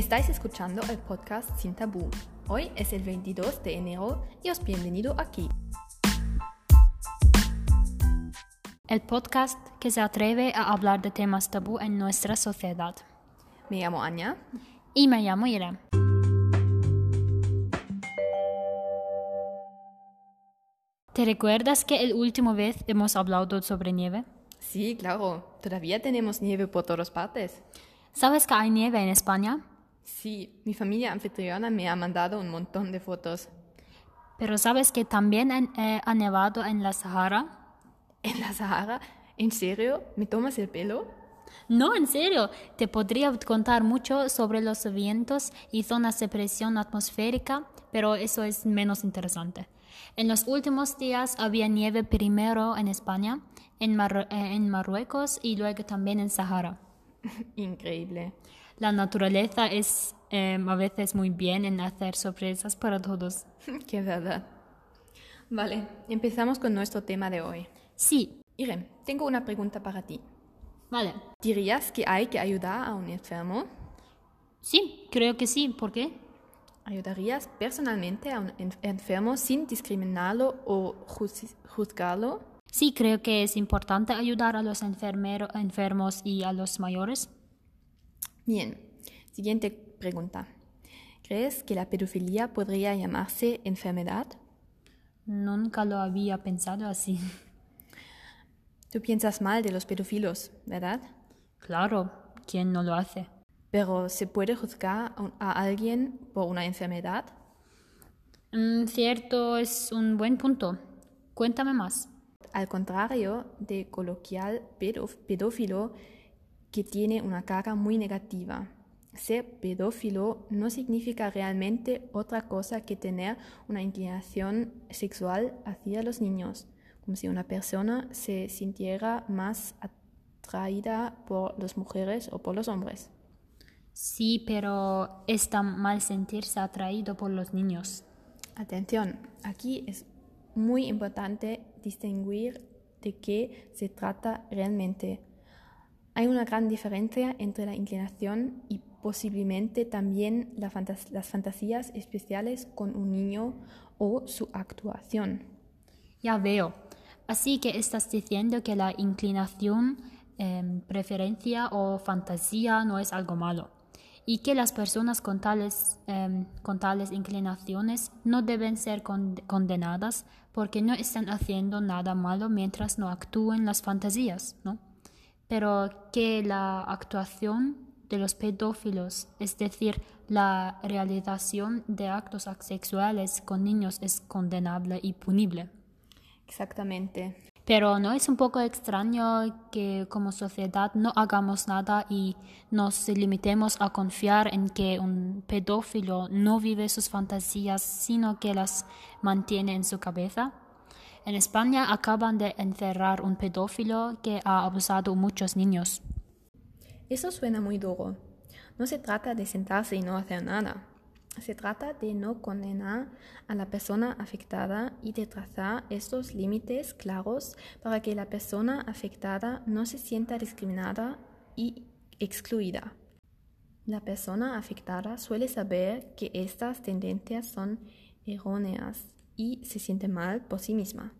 Estáis escuchando el podcast Sin Tabú. Hoy es el 22 de enero y os bienvenido aquí. El podcast que se atreve a hablar de temas tabú en nuestra sociedad. Me llamo Anya. Y me llamo Irene. ¿Te recuerdas que el último vez hemos hablado sobre nieve? Sí, claro. Todavía tenemos nieve por todas partes. ¿Sabes que hay nieve en España? Sí, mi familia anfitriona me ha mandado un montón de fotos. Pero ¿sabes que también han- eh, ha nevado en la Sahara? ¿En la Sahara? ¿En serio? ¿Me tomas el pelo? No, en serio. Te podría contar mucho sobre los vientos y zonas de presión atmosférica, pero eso es menos interesante. En los últimos días había nieve primero en España, en, eh, en Marruecos y luego también en Sahara. Increíble. La naturaleza es eh, a veces muy bien en hacer sorpresas para todos. Qué verdad. Vale, empezamos con nuestro tema de hoy. Sí, Irene, tengo una pregunta para ti. vale. ¿Dirías que hay que ayudar a un enfermo? Sí, creo que sí. ¿Por qué? ¿Ayudarías personalmente a un en- enfermo sin discriminarlo o juz- juzgarlo? Sí, creo que es importante ayudar a los enfermos y a los mayores. Bien, siguiente pregunta. ¿Crees que la pedofilia podría llamarse enfermedad? Nunca lo había pensado así. Tú piensas mal de los pedófilos, ¿verdad? Claro, ¿quién no lo hace? Pero ¿se puede juzgar a alguien por una enfermedad? Mm, cierto, es un buen punto. Cuéntame más. Al contrario de coloquial pedófilo que tiene una carga muy negativa. Ser pedófilo no significa realmente otra cosa que tener una inclinación sexual hacia los niños, como si una persona se sintiera más atraída por las mujeres o por los hombres. Sí, pero está mal sentirse atraído por los niños. Atención, aquí es muy importante distinguir de qué se trata realmente. Hay una gran diferencia entre la inclinación y posiblemente también las fantasías especiales con un niño o su actuación. Ya veo. Así que estás diciendo que la inclinación, em, preferencia o fantasía no es algo malo. Y que las personas con tales, em, inclinaciones no deben ser con- condenadas porque no están haciendo nada malo mientras no actúen las fantasías, ¿no? Pero que la actuación de los pedófilos, es decir, la realización de actos sexuales con niños es condenable y punible. Exactamente. Pero ¿no es un poco extraño que como sociedad no hagamos nada y nos limitemos a confiar en que un pedófilo no vive sus fantasías, sino que las mantiene en su cabeza? En España acaban de encerrar un pedófilo que ha abusado a muchos niños. Eso suena muy duro. No se trata de sentarse y no hacer nada. Se trata de no condenar a la persona afectada y de trazar estos límites claros para que la persona afectada no se sienta discriminada y excluida. La persona afectada suele saber que estas tendencias son erróneas y se siente mal por sí misma.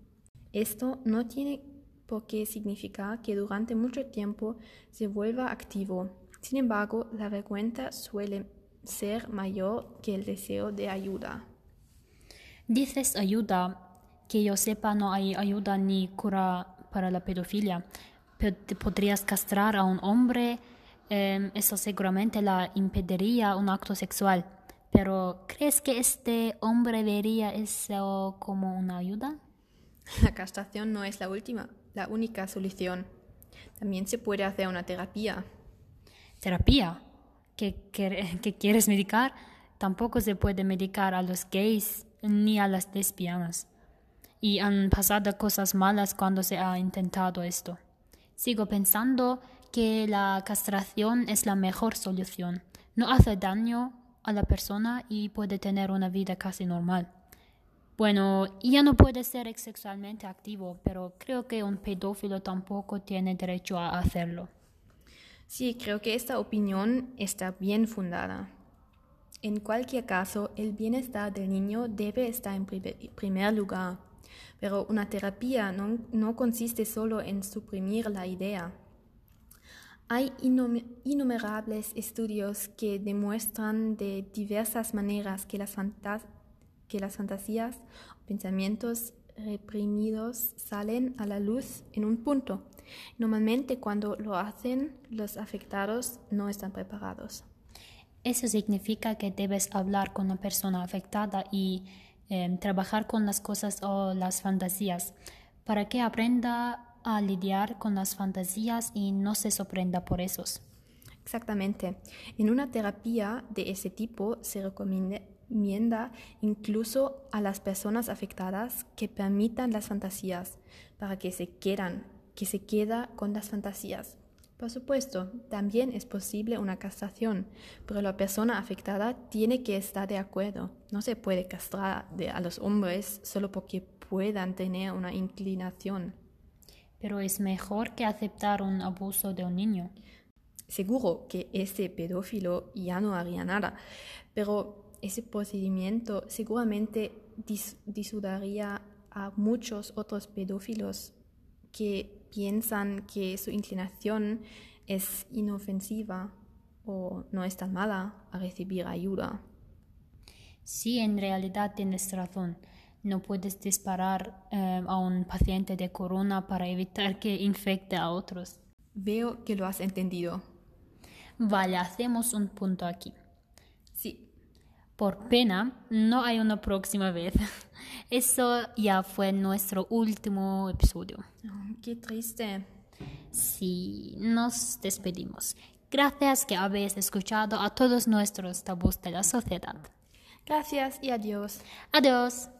Esto no tiene por qué significar que durante mucho tiempo se vuelva activo. Sin embargo, la vergüenza suele ser mayor que el deseo de ayuda. Dices ayuda, que yo sepa no hay ayuda ni cura para la pedofilia. Pero podrías castrar a un hombre, eh, eso seguramente la impediría un acto sexual. Pero ¿crees que este hombre vería eso como una ayuda? La castración no es la última, la única solución. También se puede hacer una terapia. ¿Terapia? ¿Qué, qué- qué quieres medicar? Tampoco se puede medicar a los gays ni a las lesbianas. Y han pasado cosas malas cuando se ha intentado esto. Sigo pensando que la castración es la mejor solución. No hace daño a la persona y puede tener una vida casi normal. Bueno, ya no puede ser sexualmente activo, pero creo que un pedófilo tampoco tiene derecho a hacerlo. Sí, creo que esta opinión está bien fundada. En cualquier caso, el bienestar del niño debe estar en primer lugar, pero una terapia no, no consiste solo en suprimir la idea. Hay innumerables estudios que demuestran de diversas maneras que las, fantasías o pensamientos reprimidos salen a la luz en un punto. Normalmente cuando lo hacen, los afectados no están preparados. Eso significa que debes hablar con la persona afectada y em, trabajar con las cosas o las fantasías para que aprenda a lidiar con las fantasías y no se sorprenda por esos. Exactamente. En una terapia de ese tipo se recomienda incluso a las personas afectadas que permitan las fantasías para que se quieran, que se queda con las fantasías por supuesto, también es posible una castración, pero la persona afectada tiene que estar de acuerdo. No se puede castrar a los hombres solo porque puedan tener una inclinación. Pero es mejor que aceptar un abuso de un niño. Seguro que ese pedófilo ya no haría nada, pero ese procedimiento seguramente disudaría a muchos otros pedófilos que piensan que su inclinación es inofensiva o no es tan mala a recibir ayuda. Sí, en realidad tienes razón. No puedes disparar eh, a un paciente de corona para evitar que infecte a otros. Veo que lo has entendido. Vale, hacemos un punto aquí. Sí. Por pena, no hay una próxima vez. Eso ya fue nuestro último episodio. Oh, qué triste. Sí, nos despedimos. Gracias que habéis escuchado a todos nuestros tabús de la sociedad. Gracias y adiós. Adiós.